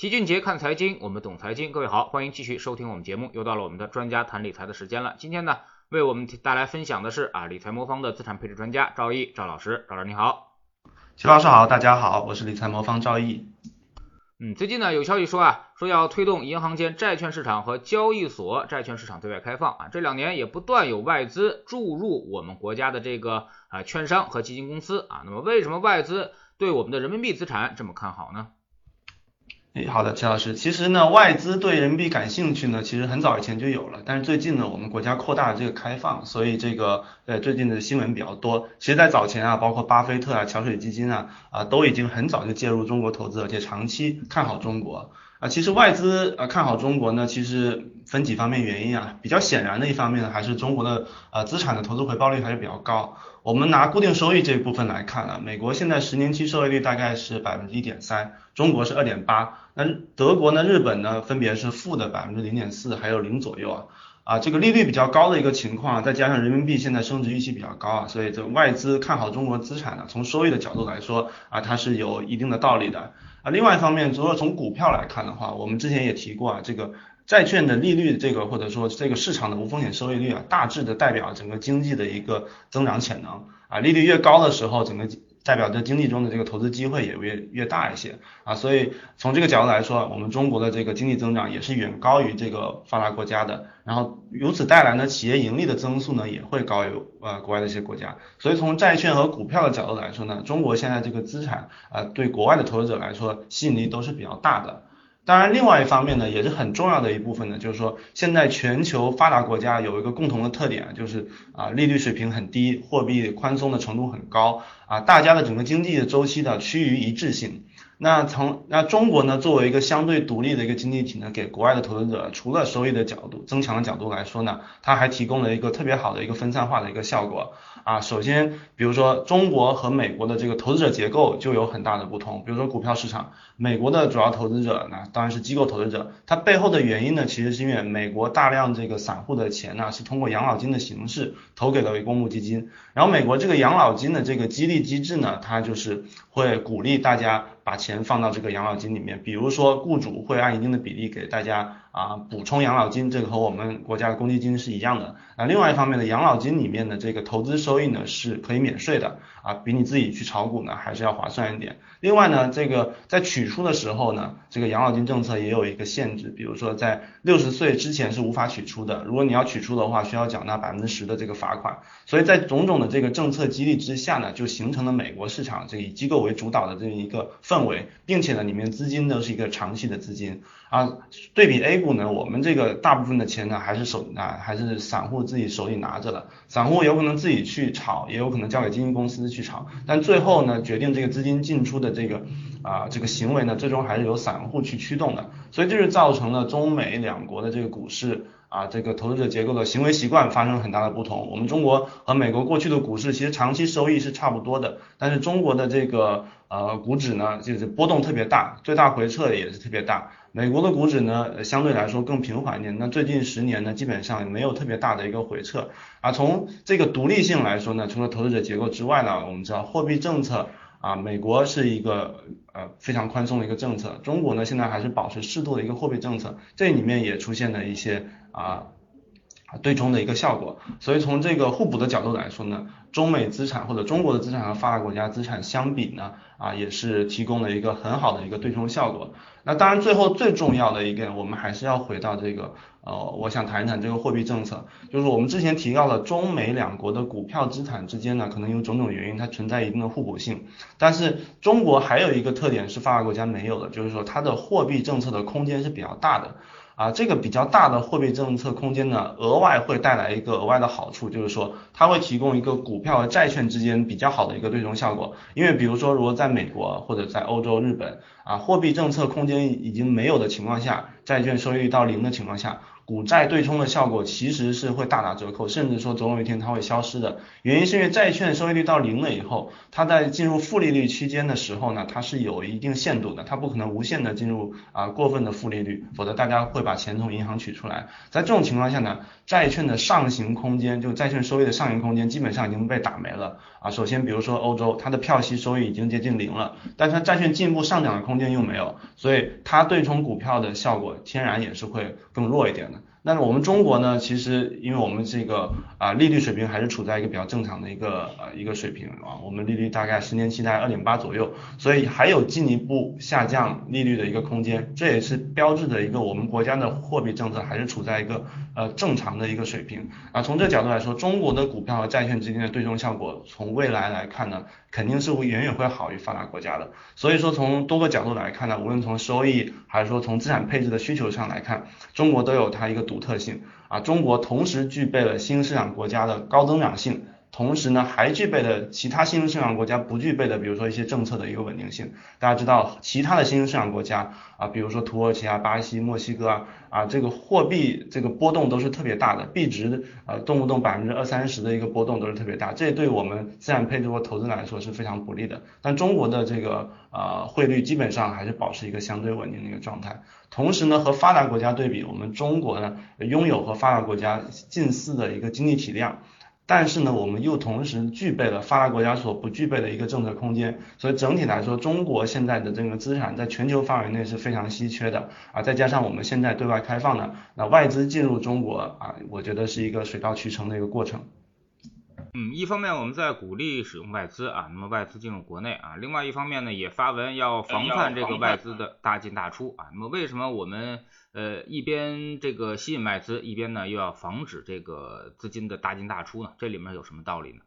齐俊杰看财经，我们懂财经。各位好，欢迎继续收听我们节目。又到了我们的专家谈理财的时间了。今天呢，为我们带来分享的是啊，理财魔方的资产配置专家赵毅赵老师。赵老师你好，齐老师好，大家好，我是理财魔方赵毅。嗯，最近呢有消息说啊，说要推动银行间债券市场和交易所债券市场对外开放啊。这两年也不断有外资注入我们国家的这个啊券商和基金公司啊。那么为什么外资对我们的人民币资产这么看好呢？诶，好的，齐老师，其实呢，外资对人民币感兴趣呢，其实很早以前就有了，但是最近呢，我们国家扩大了这个开放，所以这个呃最近的新闻比较多。其实，在早前啊，包括巴菲特啊、桥水基金啊啊，都已经很早就介入中国投资，而且长期看好中国。啊，其实外资啊看好中国呢，其实分几方面原因啊。比较显然的一方面呢，还是中国的呃资产的投资回报率还是比较高。我们拿固定收益这一部分来看啊，美国现在十年期收益率大概是百分之一点三，中国是二点八，那德国呢、日本呢分别是负的百分之零点四，还有零左右啊。啊，这个利率比较高的一个情况，再加上人民币现在升值预期比较高啊，所以这外资看好中国资产呢，从收益的角度来说啊，它是有一定的道理的。啊，另外一方面，如果从股票来看的话，我们之前也提过啊，这个债券的利率，这个或者说这个市场的无风险收益率啊，大致的代表整个经济的一个增长潜能啊，利率越高的时候，整个。代表着经济中的这个投资机会也越越大一些啊，所以从这个角度来说，我们中国的这个经济增长也是远高于这个发达国家的，然后由此带来呢，企业盈利的增速呢也会高于呃国外的一些国家，所以从债券和股票的角度来说呢，中国现在这个资产啊对国外的投资者来说吸引力都是比较大的。当然，另外一方面呢，也是很重要的一部分呢，就是说，现在全球发达国家有一个共同的特点，就是啊，利率水平很低，货币宽松的程度很高，啊，大家的整个经济的周期的趋于一致性。那从那中国呢，作为一个相对独立的一个经济体呢，给国外的投资者，除了收益的角度增强的角度来说呢，它还提供了一个特别好的一个分散化的一个效果啊。首先，比如说中国和美国的这个投资者结构就有很大的不同。比如说股票市场，美国的主要投资者呢，当然是机构投资者，它背后的原因呢，其实是因为美国大量这个散户的钱呢，是通过养老金的形式投给了公募基金，然后美国这个养老金的这个激励机制呢，它就是会鼓励大家。把钱放到这个养老金里面，比如说雇主会按一定的比例给大家啊补充养老金，这个和我们国家的公积金是一样的。那另外一方面呢，养老金里面的这个投资收益呢是可以免税的啊，比你自己去炒股呢还是要划算一点。另外呢，这个在取出的时候呢，这个养老金政策也有一个限制，比如说在六十岁之前是无法取出的，如果你要取出的话，需要缴纳百分之十的这个罚款。所以在种种的这个政策激励之下呢，就形成了美国市场这以机构为主导的这么一个氛围，并且呢，里面资金都是一个长期的资金啊。对比 A 股呢，我们这个大部分的钱呢还是手啊还是散户自己手里拿着的，散户有可能自己去炒，也有可能交给基金公司去炒，但最后呢，决定这个资金进出的这个啊这个行为呢，最终还是由散户去驱动的，所以这是造成了中美两国的这个股市。啊，这个投资者结构的行为习惯发生了很大的不同。我们中国和美国过去的股市其实长期收益是差不多的，但是中国的这个呃股指呢，就是波动特别大，最大回撤也是特别大。美国的股指呢，相对来说更平缓一点。那最近十年呢，基本上没有特别大的一个回撤。啊，从这个独立性来说呢，除了投资者结构之外呢，我们知道货币政策。啊，美国是一个呃非常宽松的一个政策，中国呢现在还是保持适度的一个货币政策，这里面也出现了一些啊对冲的一个效果，所以从这个互补的角度来说呢。中美资产或者中国的资产和发达国家资产相比呢，啊也是提供了一个很好的一个对冲效果。那当然最后最重要的一个，我们还是要回到这个，呃，我想谈一谈这个货币政策，就是我们之前提到了中美两国的股票资产之间呢，可能有种种原因，它存在一定的互补性。但是中国还有一个特点是发达国家没有的，就是说它的货币政策的空间是比较大的。啊，这个比较大的货币政策空间呢，额外会带来一个额外的好处，就是说它会提供一个股票和债券之间比较好的一个对冲效果。因为比如说，如果在美国或者在欧洲、日本啊，货币政策空间已经没有的情况下，债券收益率到零的情况下。股债对冲的效果其实是会大打折扣，甚至说总有一天它会消失的。原因是因为债券收益率到零了以后，它在进入负利率区间的时候呢，它是有一定限度的，它不可能无限的进入啊过分的负利率，否则大家会把钱从银行取出来。在这种情况下呢，债券的上行空间，就债券收益的上行空间基本上已经被打没了啊。首先，比如说欧洲，它的票息收益已经接近零了，但是它债券进一步上涨的空间又没有，所以它对冲股票的效果天然也是会更弱一点的。那我们中国呢？其实因为我们这个啊利率水平还是处在一个比较正常的一个呃一个水平啊，我们利率大概十年期在二点八左右，所以还有进一步下降利率的一个空间，这也是标志着一个我们国家的货币政策还是处在一个呃正常的一个水平啊。从这角度来说，中国的股票和债券之间的对冲效果，从未来来看呢，肯定是会远远会好于发达国家的。所以说从多个角度来看呢，无论从收益还是说从资产配置的需求上来看，中国都有它一个。独特性啊，中国同时具备了新兴市场国家的高增长性，同时呢还具备了其他新兴市场国家不具备的，比如说一些政策的一个稳定性。大家知道，其他的新兴市场国家啊，比如说土耳其啊、巴西、墨西哥啊，啊这个货币这个波动都是特别大的，币值呃动不动百分之二三十的一个波动都是特别大，这对我们资产配置或投资来说是非常不利的。但中国的这个呃汇率基本上还是保持一个相对稳定的一个状态。同时呢，和发达国家对比，我们中国呢拥有和发达国家近似的一个经济体量，但是呢，我们又同时具备了发达国家所不具备的一个政策空间，所以整体来说，中国现在的这个资产在全球范围内是非常稀缺的啊，再加上我们现在对外开放呢，那外资进入中国啊，我觉得是一个水到渠成的一个过程。嗯，一方面我们在鼓励使用外资啊，那么外资进入国内啊，另外一方面呢，也发文要防范这个外资的大进大出啊。那么为什么我们呃一边这个吸引外资，一边呢又要防止这个资金的大进大出呢？这里面有什么道理呢？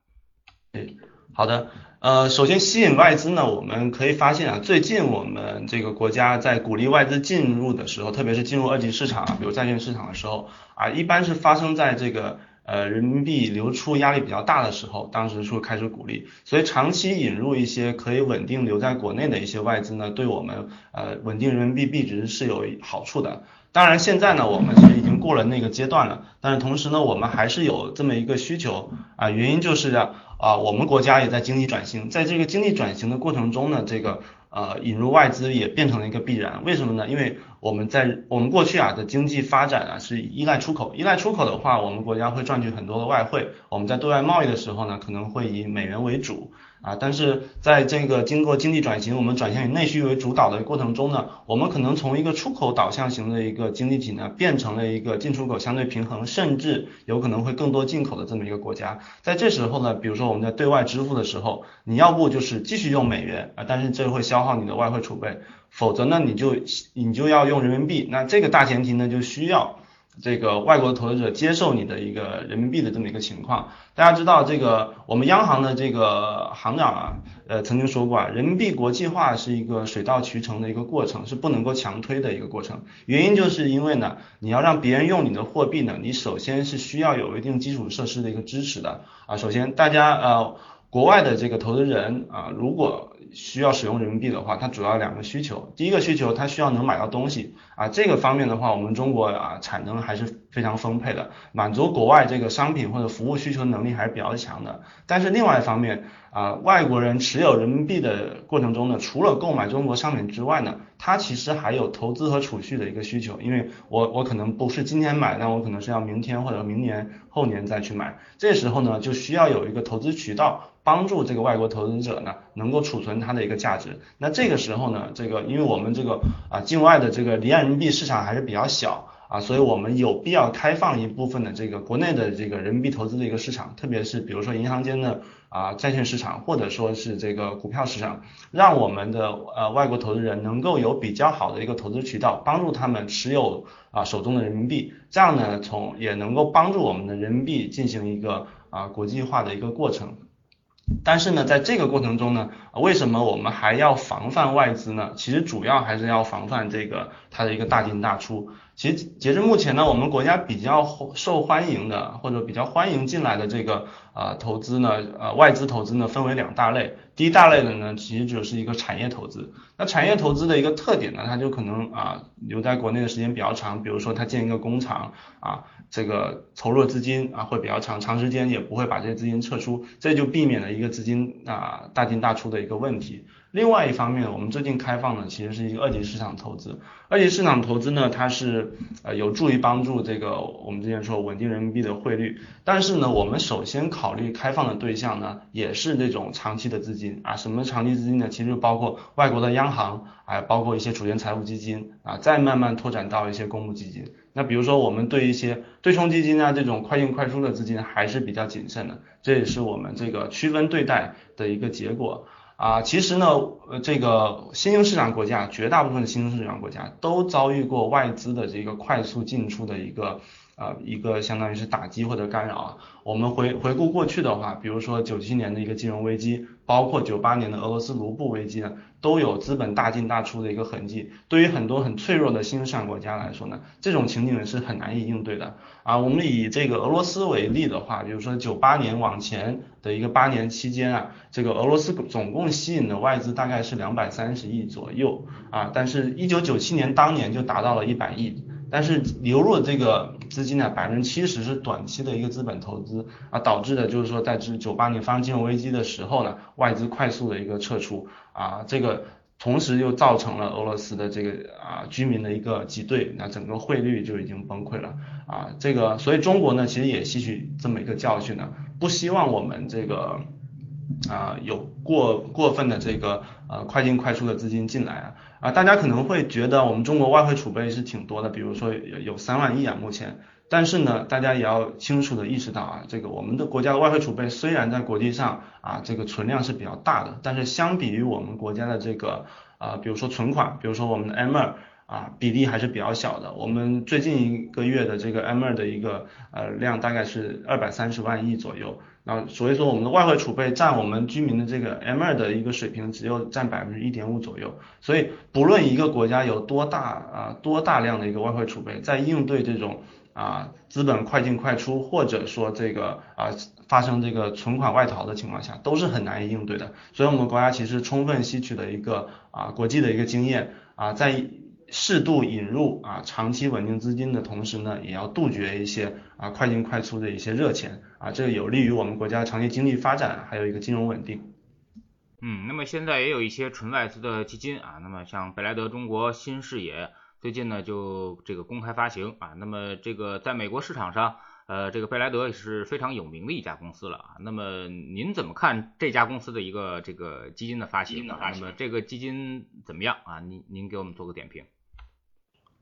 哎，好的，呃，首先吸引外资呢，我们可以发现啊，最近我们这个国家在鼓励外资进入的时候，特别是进入二级市场，比如债券市场的时候啊，一般是发生在这个。呃，人民币流出压力比较大的时候，当时是开始鼓励，所以长期引入一些可以稳定留在国内的一些外资呢，对我们呃稳定人民币币值是有好处的。当然现在呢，我们是已经过了那个阶段了，但是同时呢，我们还是有这么一个需求啊，原因就是啊，我们国家也在经济转型，在这个经济转型的过程中呢，这个。呃，引入外资也变成了一个必然，为什么呢？因为我们在我们过去啊的经济发展啊是依赖出口，依赖出口的话，我们国家会赚取很多的外汇，我们在对外贸易的时候呢，可能会以美元为主。啊，但是在这个经过经济转型，我们转向以内需为主导的过程中呢，我们可能从一个出口导向型的一个经济体呢，变成了一个进出口相对平衡，甚至有可能会更多进口的这么一个国家。在这时候呢，比如说我们在对外支付的时候，你要不就是继续用美元啊，但是这会消耗你的外汇储备，否则呢，你就你就要用人民币。那这个大前提呢，就需要。这个外国投资者接受你的一个人民币的这么一个情况，大家知道这个我们央行的这个行长啊，呃曾经说过啊，人民币国际化是一个水到渠成的一个过程，是不能够强推的一个过程。原因就是因为呢，你要让别人用你的货币呢，你首先是需要有一定基础设施的一个支持的啊。首先大家呃国外的这个投资人啊，如果需要使用人民币的话，它主要两个需求。第一个需求，它需要能买到东西啊，这个方面的话，我们中国啊产能还是非常丰沛的，满足国外这个商品或者服务需求能力还是比较强的。但是另外一方面啊，外国人持有人民币的过程中呢，除了购买中国商品之外呢，他其实还有投资和储蓄的一个需求，因为我我可能不是今天买，那我可能是要明天或者明年后年再去买，这时候呢就需要有一个投资渠道。帮助这个外国投资者呢，能够储存它的一个价值。那这个时候呢，这个因为我们这个啊境外的这个离岸人民币市场还是比较小啊，所以我们有必要开放一部分的这个国内的这个人民币投资的一个市场，特别是比如说银行间的啊债券市场，或者说是这个股票市场，让我们的呃外国投资人能够有比较好的一个投资渠道，帮助他们持有啊手中的人民币，这样呢从也能够帮助我们的人民币进行一个啊国际化的一个过程。但是呢，在这个过程中呢，为什么我们还要防范外资呢？其实主要还是要防范这个它的一个大进大出。其实截至目前呢，我们国家比较受欢迎的或者比较欢迎进来的这个呃投资呢，呃外资投资呢分为两大类。第一大类的呢，其实就是一个产业投资。那产业投资的一个特点呢，它就可能啊留在国内的时间比较长，比如说它建一个工厂啊，这个投入资金啊会比较长，长时间也不会把这些资金撤出，这就避免了一个资金啊大进大出的一个问题。另外一方面，我们最近开放的其实是一个二级市场投资。二级市场投资呢，它是呃有助于帮助这个我们之前说稳定人民币的汇率。但是呢，我们首先考虑开放的对象呢，也是这种长期的资金啊。什么长期资金呢？其实包括外国的央行，还包括一些主权财富基金啊，再慢慢拓展到一些公募基金。那比如说，我们对一些对冲基金啊这种快进快出的资金还是比较谨慎的，这也是我们这个区分对待的一个结果。啊，其实呢，呃，这个新兴市场国家，绝大部分的新兴市场国家都遭遇过外资的这个快速进出的一个。呃，一个相当于是打击或者干扰啊。我们回回顾过去的话，比如说九七年的一个金融危机，包括九八年的俄罗斯卢布危机呢，都有资本大进大出的一个痕迹。对于很多很脆弱的新兴国家来说呢，这种情景是很难以应对的啊。我们以这个俄罗斯为例的话，比如说九八年往前的一个八年期间啊，这个俄罗斯总共吸引的外资大概是两百三十亿左右啊，但是一九九七年当年就达到了一百亿。但是流入的这个资金呢，百分之七十是短期的一个资本投资啊，导致的就是说在这九八年发生金融危机的时候呢，外资快速的一个撤出啊，这个同时又造成了俄罗斯的这个啊居民的一个挤兑，那整个汇率就已经崩溃了啊，这个所以中国呢其实也吸取这么一个教训呢，不希望我们这个。啊，有过过分的这个呃快进快出的资金进来啊啊，大家可能会觉得我们中国外汇储备是挺多的，比如说有有三万亿啊目前，但是呢，大家也要清楚的意识到啊，这个我们的国家的外汇储备虽然在国际上啊这个存量是比较大的，但是相比于我们国家的这个啊比如说存款，比如说我们的 M 二。啊，比例还是比较小的。我们最近一个月的这个 M 二的一个呃量大概是二百三十万亿左右。那所以说我们的外汇储备占我们居民的这个 M 二的一个水平只有占百分之一点五左右。所以不论一个国家有多大啊多大量的一个外汇储备，在应对这种啊资本快进快出或者说这个啊发生这个存款外逃的情况下，都是很难以应对的。所以我们国家其实充分吸取了一个啊国际的一个经验啊在。适度引入啊长期稳定资金的同时呢，也要杜绝一些啊快进快出的一些热钱啊，这个有利于我们国家长期经济发展，还有一个金融稳定。嗯，那么现在也有一些纯外资的基金啊，那么像贝莱德中国新视野最近呢就这个公开发行啊，那么这个在美国市场上，呃，这个贝莱德也是非常有名的一家公司了啊。那么您怎么看这家公司的一个这个基金的发行？那么这个基金怎么样啊？您您给我们做个点评。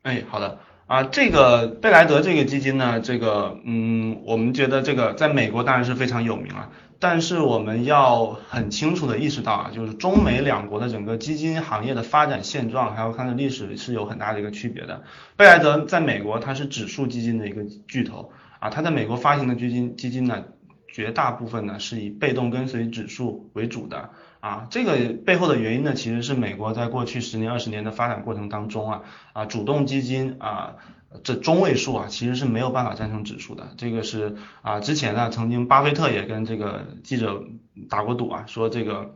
哎，好的啊，这个贝莱德这个基金呢，这个嗯，我们觉得这个在美国当然是非常有名了，但是我们要很清楚的意识到啊，就是中美两国的整个基金行业的发展现状，还有它的历史是有很大的一个区别的。贝莱德在美国它是指数基金的一个巨头啊，它在美国发行的基金基金呢，绝大部分呢是以被动跟随指数为主的。啊，这个背后的原因呢，其实是美国在过去十年、二十年的发展过程当中啊，啊，主动基金啊，这中位数啊，其实是没有办法战胜指数的。这个是啊，之前呢，曾经巴菲特也跟这个记者打过赌啊，说这个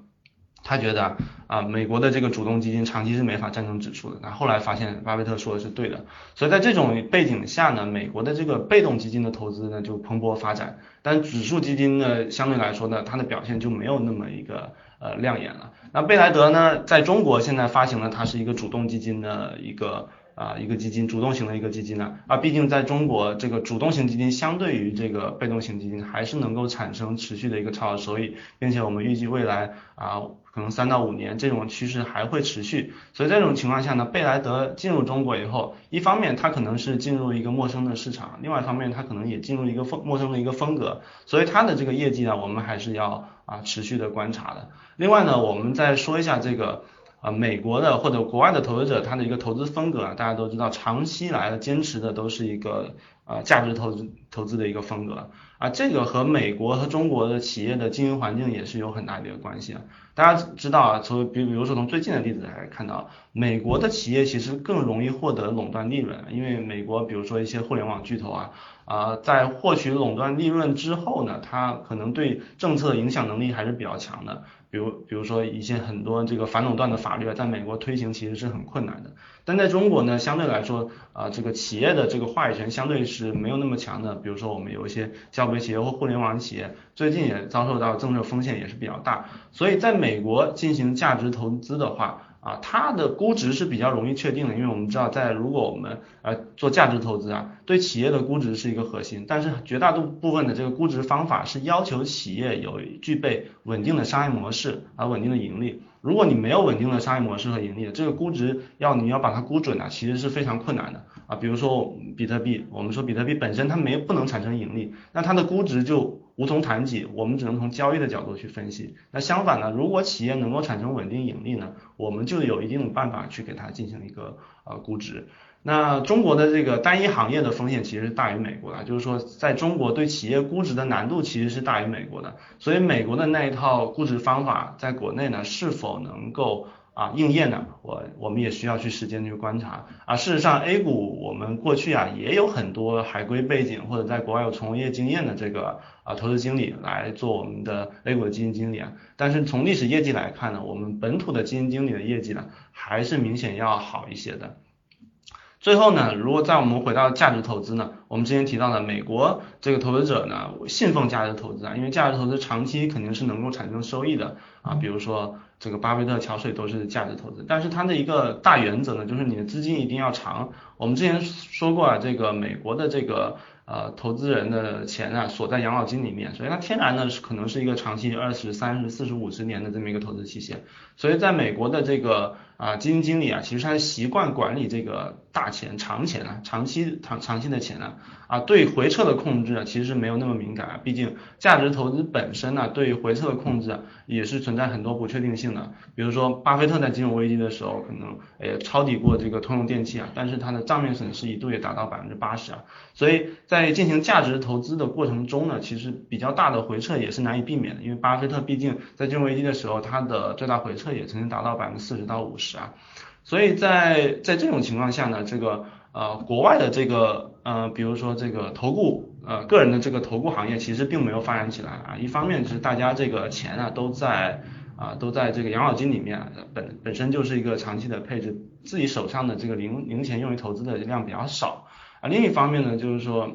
他觉得啊，美国的这个主动基金长期是没法战胜指数的。那后来发现巴菲特说的是对的，所以在这种背景下呢，美国的这个被动基金的投资呢就蓬勃发展，但指数基金呢相对来说呢，它的表现就没有那么一个。呃，亮眼了。那贝莱德呢，在中国现在发行了，它是一个主动基金的一个啊一个基金，主动型的一个基金呢。啊，毕竟在中国，这个主动型基金相对于这个被动型基金，还是能够产生持续的一个超额收益，并且我们预计未来啊，可能三到五年这种趋势还会持续。所以这种情况下呢，贝莱德进入中国以后，一方面它可能是进入一个陌生的市场，另外一方面它可能也进入一个风陌生的一个风格，所以它的这个业绩呢，我们还是要啊持续的观察的。另外呢，我们再说一下这个啊，美国的或者国外的投资者他的一个投资风格啊，大家都知道，长期来的坚持的都是一个啊价值投资投资的一个风格啊，这个和美国和中国的企业的经营环境也是有很大的一个关系啊。大家知道啊，从比比如说从最近的例子来看到，美国的企业其实更容易获得垄断利润，因为美国比如说一些互联网巨头啊。啊，在获取垄断利润之后呢，它可能对政策影响能力还是比较强的。比如比如说一些很多这个反垄断的法律，在美国推行其实是很困难的。但在中国呢，相对来说啊，这个企业的这个话语权相对是没有那么强的。比如说我们有一些消费企业或互联网企业，最近也遭受到政策风险也是比较大。所以在美国进行价值投资的话，啊，它的估值是比较容易确定的，因为我们知道，在如果我们呃做价值投资啊，对企业的估值是一个核心，但是绝大多部分的这个估值方法是要求企业有具备稳定的商业模式啊，稳定的盈利。如果你没有稳定的商业模式和盈利，这个估值要你要把它估准啊，其实是非常困难的啊。比如说比特币，我们说比特币本身它没不能产生盈利，那它的估值就无从谈起，我们只能从交易的角度去分析。那相反呢，如果企业能够产生稳定盈利呢，我们就有一定的办法去给它进行一个呃估值。那中国的这个单一行业的风险其实大于美国的，就是说在中国对企业估值的难度其实是大于美国的，所以美国的那一套估值方法在国内呢是否能够啊应验呢？我我们也需要去时间去观察啊。事实上 A 股我们过去啊也有很多海归背景或者在国外有从业经验的这个啊投资经理来做我们的 A 股的基金经理啊，但是从历史业绩来看呢，我们本土的基金经理的业绩呢还是明显要好一些的。最后呢，如果在我们回到价值投资呢，我们之前提到的美国这个投资者呢，信奉价值投资啊，因为价值投资长期肯定是能够产生收益的啊，比如说这个巴菲特、桥水都是价值投资，但是它的一个大原则呢，就是你的资金一定要长。我们之前说过啊，这个美国的这个。呃，投资人的钱啊锁在养老金里面，所以它天然呢是可能是一个长期二十三十四十五十年的这么一个投资期限。所以在美国的这个啊基金经理啊，其实他习惯管理这个大钱长钱啊，长期长长期的钱呢啊，对回撤的控制啊其实是没有那么敏感啊。毕竟价值投资本身呢对回撤的控制啊也是存在很多不确定性的。比如说巴菲特在金融危机的时候可能也抄底过这个通用电气啊，但是他的账面损失一度也达到百分之八十啊。所以在在进行价值投资的过程中呢，其实比较大的回撤也是难以避免的，因为巴菲特毕竟在金融危机的时候，他的最大回撤也曾经达到百分之四十到五十是啊，所以在在这种情况下呢，这个呃国外的这个呃比如说这个投顾呃个人的这个投顾行业其实并没有发展起来啊，一方面就是大家这个钱啊都在啊都在这个养老金里面，本本身就是一个长期的配置，自己手上的这个零零钱用于投资的量比较少。另一方面呢，就是说，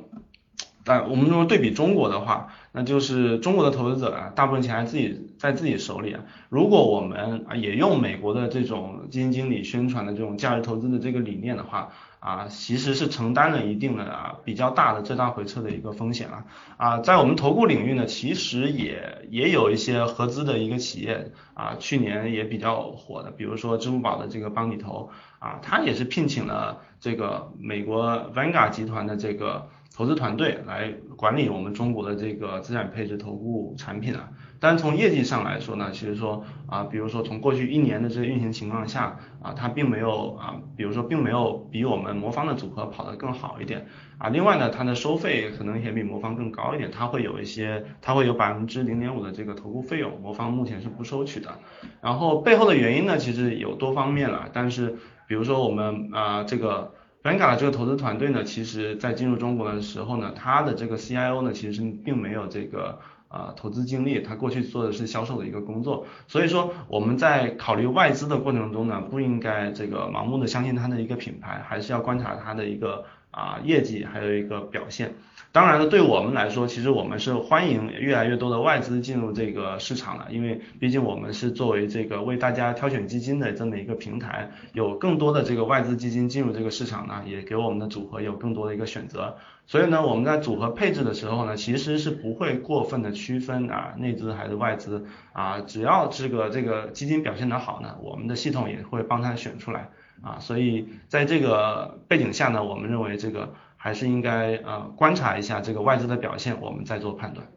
但我们如果对比中国的话，那就是中国的投资者啊，大部分钱还自己在自己手里啊。如果我们啊也用美国的这种基金经理宣传的这种价值投资的这个理念的话，啊，其实是承担了一定的啊比较大的最大回撤的一个风险了。啊，在我们投顾领域呢，其实也也有一些合资的一个企业啊，去年也比较火的，比如说支付宝的这个帮你投啊，它也是聘请了。这个美国 Vanga 集团的这个投资团队来管理我们中国的这个资产配置投顾产品啊，但从业绩上来说呢，其实说啊，比如说从过去一年的这个运行情况下啊，它并没有啊，比如说并没有比我们魔方的组合跑得更好一点啊，另外呢，它的收费可能也比魔方更高一点，它会有一些，它会有百分之零点五的这个投顾费用，魔方目前是不收取的，然后背后的原因呢，其实有多方面了，但是。比如说我们啊这个本卡的这个投资团队呢，其实在进入中国的时候呢，他的这个 CIO 呢，其实并没有这个啊投资经历，他过去做的是销售的一个工作，所以说我们在考虑外资的过程中呢，不应该这个盲目的相信他的一个品牌，还是要观察他的一个啊业绩，还有一个表现。当然了，对我们来说，其实我们是欢迎越来越多的外资进入这个市场的，因为毕竟我们是作为这个为大家挑选基金的这么一个平台，有更多的这个外资基金进入这个市场呢，也给我们的组合有更多的一个选择。所以呢，我们在组合配置的时候呢，其实是不会过分的区分啊内资还是外资啊，只要这个这个基金表现的好呢，我们的系统也会帮他选出来啊。所以在这个背景下呢，我们认为这个。还是应该呃观察一下这个外资的表现，我们再做判断。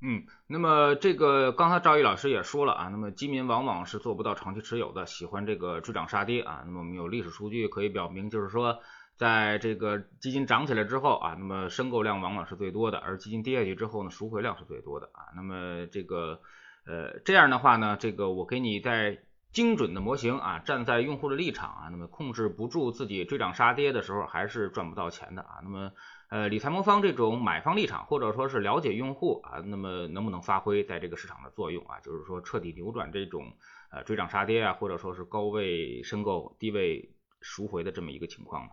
嗯，那么这个刚才赵毅老师也说了啊，那么基民往往是做不到长期持有的，喜欢这个追涨杀跌啊。那么我们有历史数据可以表明，就是说在这个基金涨起来之后啊，那么申购量往往是最多的，而基金跌下去之后呢，赎回量是最多的啊。那么这个呃这样的话呢，这个我给你再。精准的模型啊，站在用户的立场啊，那么控制不住自己追涨杀跌的时候，还是赚不到钱的啊。那么呃，理财魔方这种买方立场或者说是了解用户啊，那么能不能发挥在这个市场的作用啊？就是说彻底扭转这种呃追涨杀跌啊，或者说是高位申购低位赎回的这么一个情况呢？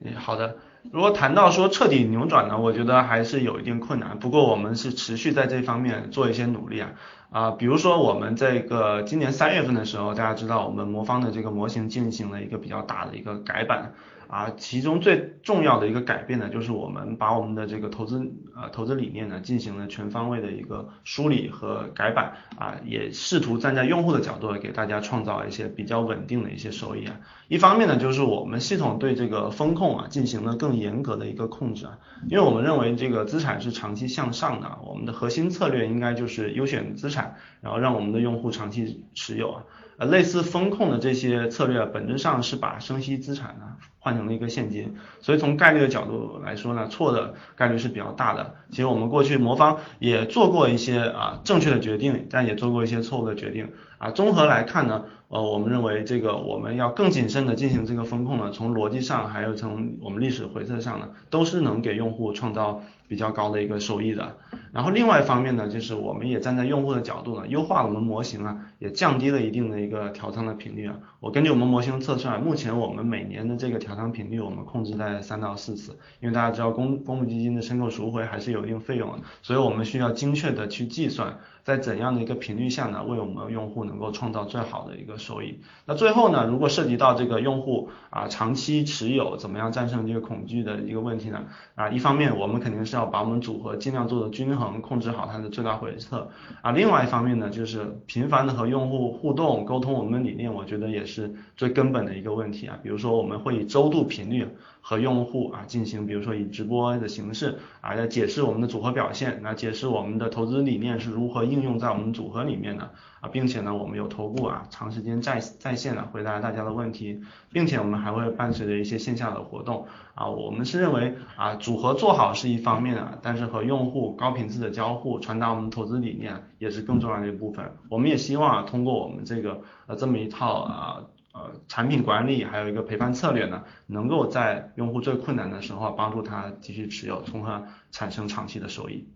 嗯，好的。如果谈到说彻底扭转呢，我觉得还是有一定困难。不过我们是持续在这方面做一些努力啊啊，比如说我们这个今年三月份的时候，大家知道我们魔方的这个模型进行了一个比较大的一个改版。啊，其中最重要的一个改变呢，就是我们把我们的这个投资呃投资理念呢进行了全方位的一个梳理和改版啊，也试图站在用户的角度给大家创造一些比较稳定的一些收益啊。一方面呢，就是我们系统对这个风控啊进行了更严格的一个控制啊，因为我们认为这个资产是长期向上的，我们的核心策略应该就是优选资产，然后让我们的用户长期持有啊。呃，类似风控的这些策略，本质上是把生息资产呢换成了一个现金，所以从概率的角度来说呢，错的概率是比较大的。其实我们过去魔方也做过一些啊正确的决定，但也做过一些错误的决定啊。综合来看呢，呃，我们认为这个我们要更谨慎的进行这个风控呢，从逻辑上还有从我们历史回测上呢，都是能给用户创造比较高的一个收益的。然后另外一方面呢，就是我们也站在用户的角度呢，优化我们模型啊，也降低了一定的一个调仓的频率啊。我根据我们模型测算，目前我们每年的这个调仓频率，我们控制在三到四次。因为大家知道公公募基金的申购赎回还是有一定费用的，所以我们需要精确的去计算。在怎样的一个频率下呢，为我们用户能够创造最好的一个收益？那最后呢，如果涉及到这个用户啊长期持有，怎么样战胜这个恐惧的一个问题呢？啊，一方面我们肯定是要把我们组合尽量做的均衡，控制好它的最大回撤啊。另外一方面呢，就是频繁的和用户互动沟通我们的理念，我觉得也是最根本的一个问题啊。比如说我们会以周度频率。和用户啊进行，比如说以直播的形式啊来解释我们的组合表现，那解释我们的投资理念是如何应用在我们组合里面的啊，并且呢我们有头部啊长时间在在线的回答大家的问题，并且我们还会伴随着一些线下的活动啊，我们是认为啊组合做好是一方面啊，但是和用户高频次的交互，传达我们投资理念也是更重要的一部分。我们也希望啊通过我们这个呃这么一套啊。呃，产品管理还有一个陪伴策略呢，能够在用户最困难的时候帮助他继续持有，从而产生长期的收益。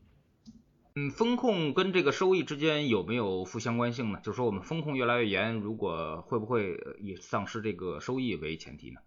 嗯，风控跟这个收益之间有没有负相关性呢？就是说我们风控越来越严，如果会不会以丧失这个收益为前提呢？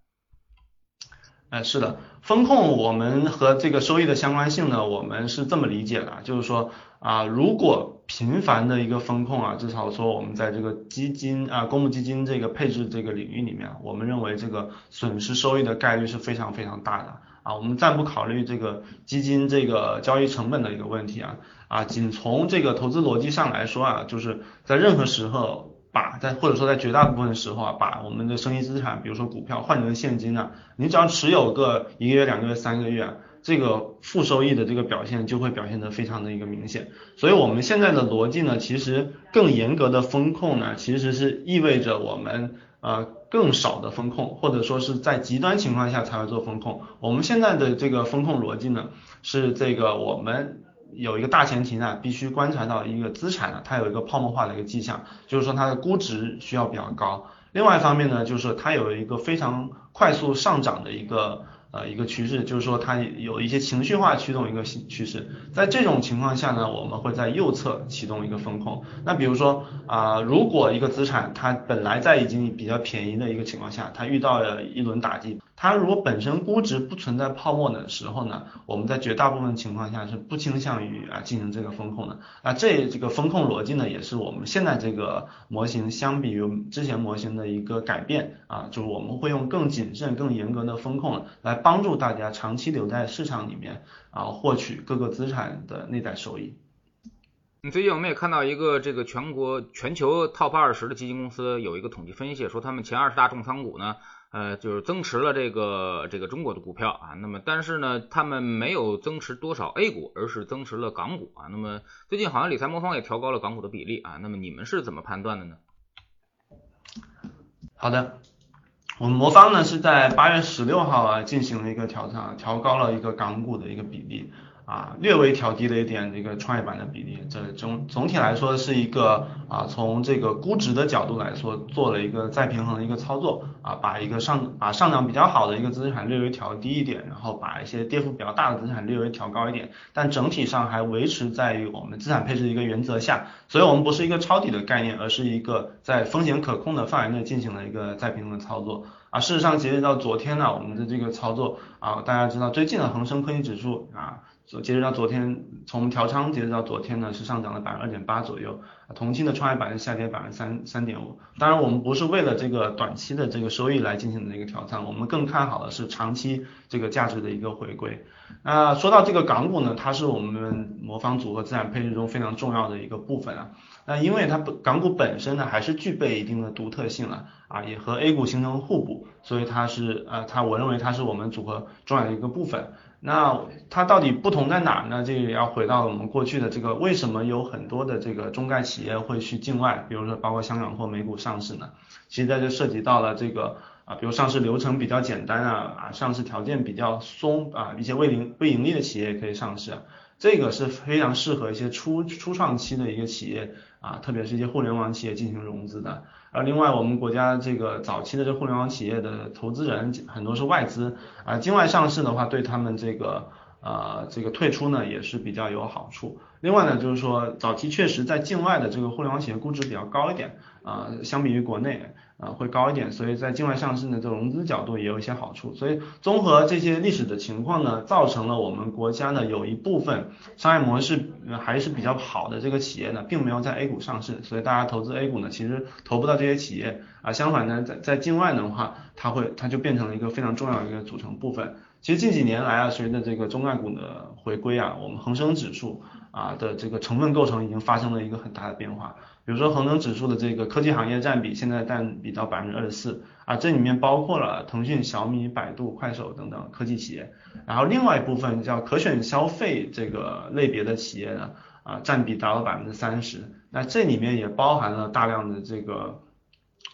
哎，是的，风控我们和这个收益的相关性呢，我们是这么理解的，就是说啊，如果频繁的一个风控啊，至少说我们在这个基金啊，公募基金这个配置这个领域里面，我们认为这个损失收益的概率是非常非常大的啊。我们暂不考虑这个基金这个交易成本的一个问题啊啊，仅从这个投资逻辑上来说啊，就是在任何时候。把在或者说在绝大部分时候啊，把我们的生意资产，比如说股票换成现金啊，你只要持有个一个月、两个月、三个月，这个负收益的这个表现就会表现得非常的一个明显。所以我们现在的逻辑呢，其实更严格的风控呢，其实是意味着我们呃更少的风控，或者说是在极端情况下才会做风控。我们现在的这个风控逻辑呢，是这个我们。有一个大前提呢，必须观察到一个资产呢，它有一个泡沫化的一个迹象，就是说它的估值需要比较高。另外一方面呢，就是它有一个非常快速上涨的一个。呃，一个趋势就是说它有一些情绪化驱动一个趋势，在这种情况下呢，我们会在右侧启动一个风控。那比如说啊，如果一个资产它本来在已经比较便宜的一个情况下，它遇到了一轮打击，它如果本身估值不存在泡沫的时候呢，我们在绝大部分情况下是不倾向于啊进行这个风控的。那这这个风控逻辑呢，也是我们现在这个模型相比于之前模型的一个改变啊，就是我们会用更谨慎、更严格的风控来。帮助大家长期留在市场里面啊，获取各个资产的内在收益。你最近我们也看到一个这个全国全球 top 二十的基金公司有一个统计分析，说他们前二十大重仓股呢，呃，就是增持了这个这个中国的股票啊，那么但是呢，他们没有增持多少 A 股，而是增持了港股啊。那么最近好像理财魔方也调高了港股的比例啊，那么你们是怎么判断的呢？好的。我们魔方呢是在八月十六号啊进行了一个调仓，调高了一个港股的一个比例啊略微调低了一点这个创业板的比例，这总总体来说是一个啊从这个估值的角度来说做了一个再平衡的一个操作啊，把一个上把上涨比较好的一个资产略微调低一点，然后把一些跌幅比较大的资产略微调高一点，但整体上还维持在于我们资产配置的一个原则下，所以我们不是一个抄底的概念，而是一个在风险可控的范围内进行了一个再平衡的操作。啊，事实上，截止到昨天呢，我们的这个操作啊，大家知道，最近的恒生科技指数啊，截止到昨天，从调仓截止到昨天呢，是上涨了百分之二点八左右，同期的创业板是下跌百分之三三点五。当然，我们不是为了这个短期的这个收益来进行的一个调仓，我们更看好的是长期这个价值的一个回归。那说到这个港股呢，它是我们魔方组合资产配置中非常重要的一个部分啊。那因为它本港股本身呢，还是具备一定的独特性了啊，也和 A 股形成互补，所以它是呃，它我认为它是我们组合重要的一个部分。那它到底不同在哪呢？这个要回到我们过去的这个为什么有很多的这个中概企业会去境外，比如说包括香港或美股上市呢？其实在这涉及到了这个啊，比如上市流程比较简单啊，啊上市条件比较松啊，一些未盈未盈利的企业也可以上市，这个是非常适合一些初初创期的一个企业。啊，特别是一些互联网企业进行融资的，而另外我们国家这个早期的这互联网企业的投资人很多是外资啊，境外上市的话对他们这个呃这个退出呢也是比较有好处。另外呢就是说早期确实在境外的这个互联网企业估值比较高一点啊，相比于国内。啊，会高一点，所以在境外上市呢，这融资角度也有一些好处。所以综合这些历史的情况呢，造成了我们国家呢有一部分商业模式还是比较好的这个企业呢，并没有在 A 股上市。所以大家投资 A 股呢，其实投不到这些企业啊。相反呢，在在境外的话，它会它就变成了一个非常重要的一个组成部分。其实近几年来啊，随着这个中概股的回归啊，我们恒生指数啊的这个成分构成已经发生了一个很大的变化。比如说恒生指数的这个科技行业占比，现在占比到百分之二十四啊，这里面包括了腾讯、小米、百度、快手等等科技企业。然后另外一部分叫可选消费这个类别的企业呢，啊占比达到百分之三十。那这里面也包含了大量的这个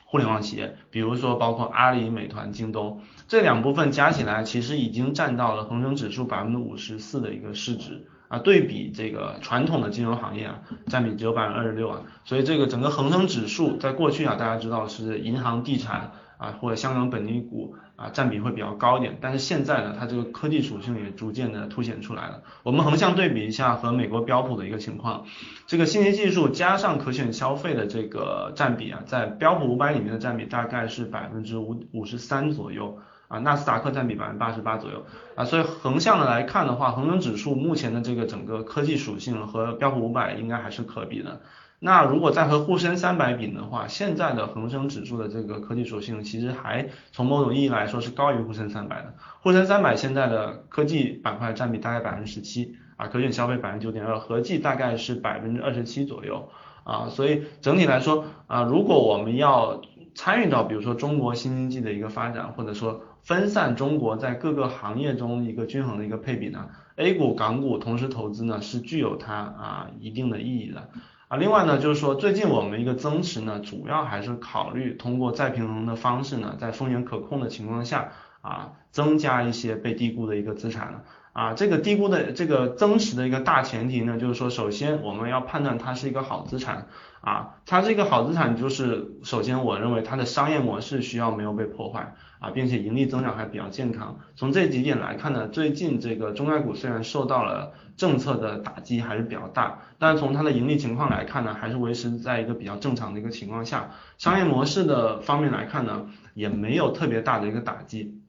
互联网企业，比如说包括阿里、美团、京东。这两部分加起来，其实已经占到了恒生指数百分之五十四的一个市值啊，对比这个传统的金融行业啊，占比只有百分之二十六啊，所以这个整个恒生指数在过去啊，大家知道是银行、地产啊或者香港本地股啊占比会比较高一点，但是现在呢，它这个科技属性也逐渐的凸显出来了。我们横向对比一下和美国标普的一个情况，这个信息技术加上可选消费的这个占比啊，在标普五百里面的占比大概是百分之五五十三左右。啊，纳斯达克占比百分之八十八左右啊，所以横向的来看的话，恒生指数目前的这个整个科技属性和标普五百应该还是可比的。那如果再和沪深三百比的话，现在的恒生指数的这个科技属性其实还从某种意义来说是高于沪深三百的。沪深三百现在的科技板块占比大概百分之十七啊，可选消费百分之九点二，合计大概是百分之二十七左右啊，所以整体来说啊，如果我们要参与到比如说中国新经济的一个发展，或者说分散中国在各个行业中一个均衡的一个配比呢，A 股、港股同时投资呢是具有它啊一定的意义的啊。另外呢，就是说最近我们一个增持呢，主要还是考虑通过再平衡的方式呢，在风险可控的情况下啊，增加一些被低估的一个资产了。啊，这个低估的这个增持的一个大前提呢，就是说，首先我们要判断它是一个好资产啊，它这个好资产就是首先我认为它的商业模式需要没有被破坏啊，并且盈利增长还比较健康。从这几点来看呢，最近这个中概股虽然受到了政策的打击还是比较大，但是从它的盈利情况来看呢，还是维持在一个比较正常的一个情况下，商业模式的方面来看呢，也没有特别大的一个打击。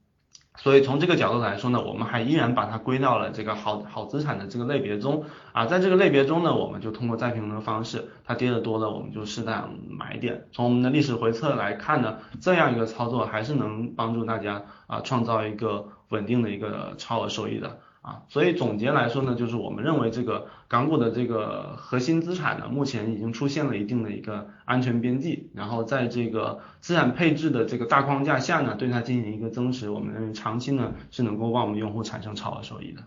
所以从这个角度来说呢，我们还依然把它归到了这个好好资产的这个类别中啊，在这个类别中呢，我们就通过再平衡的方式，它跌的多了，我们就适当买点。从我们的历史回测来看呢，这样一个操作还是能帮助大家啊创造一个稳定的一个超额收益的。啊，所以总结来说呢，就是我们认为这个港股的这个核心资产呢，目前已经出现了一定的一个安全边际，然后在这个资产配置的这个大框架下呢，对它进行一个增持，我们认为长期呢是能够帮我们用户产生超额收益的。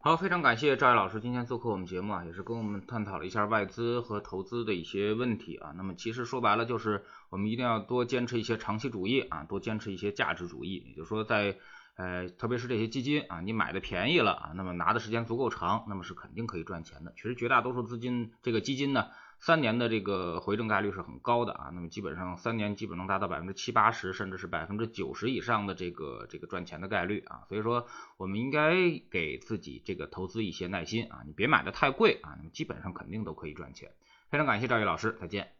好，非常感谢赵毅老师今天做客我们节目啊，也是跟我们探讨了一下外资和投资的一些问题啊。那么其实说白了就是我们一定要多坚持一些长期主义啊，多坚持一些价值主义，也就是说在。呃，特别是这些基金啊，你买的便宜了啊，那么拿的时间足够长，那么是肯定可以赚钱的。其实绝大多数资金这个基金呢。三年的这个回正概率是很高的啊，那么基本上三年基本能达到百分之七八十，甚至是百分之九十以上的这个这个赚钱的概率啊，所以说我们应该给自己这个投资一些耐心啊，你别买的太贵啊，那么基本上肯定都可以赚钱。非常感谢赵毅老师，再见。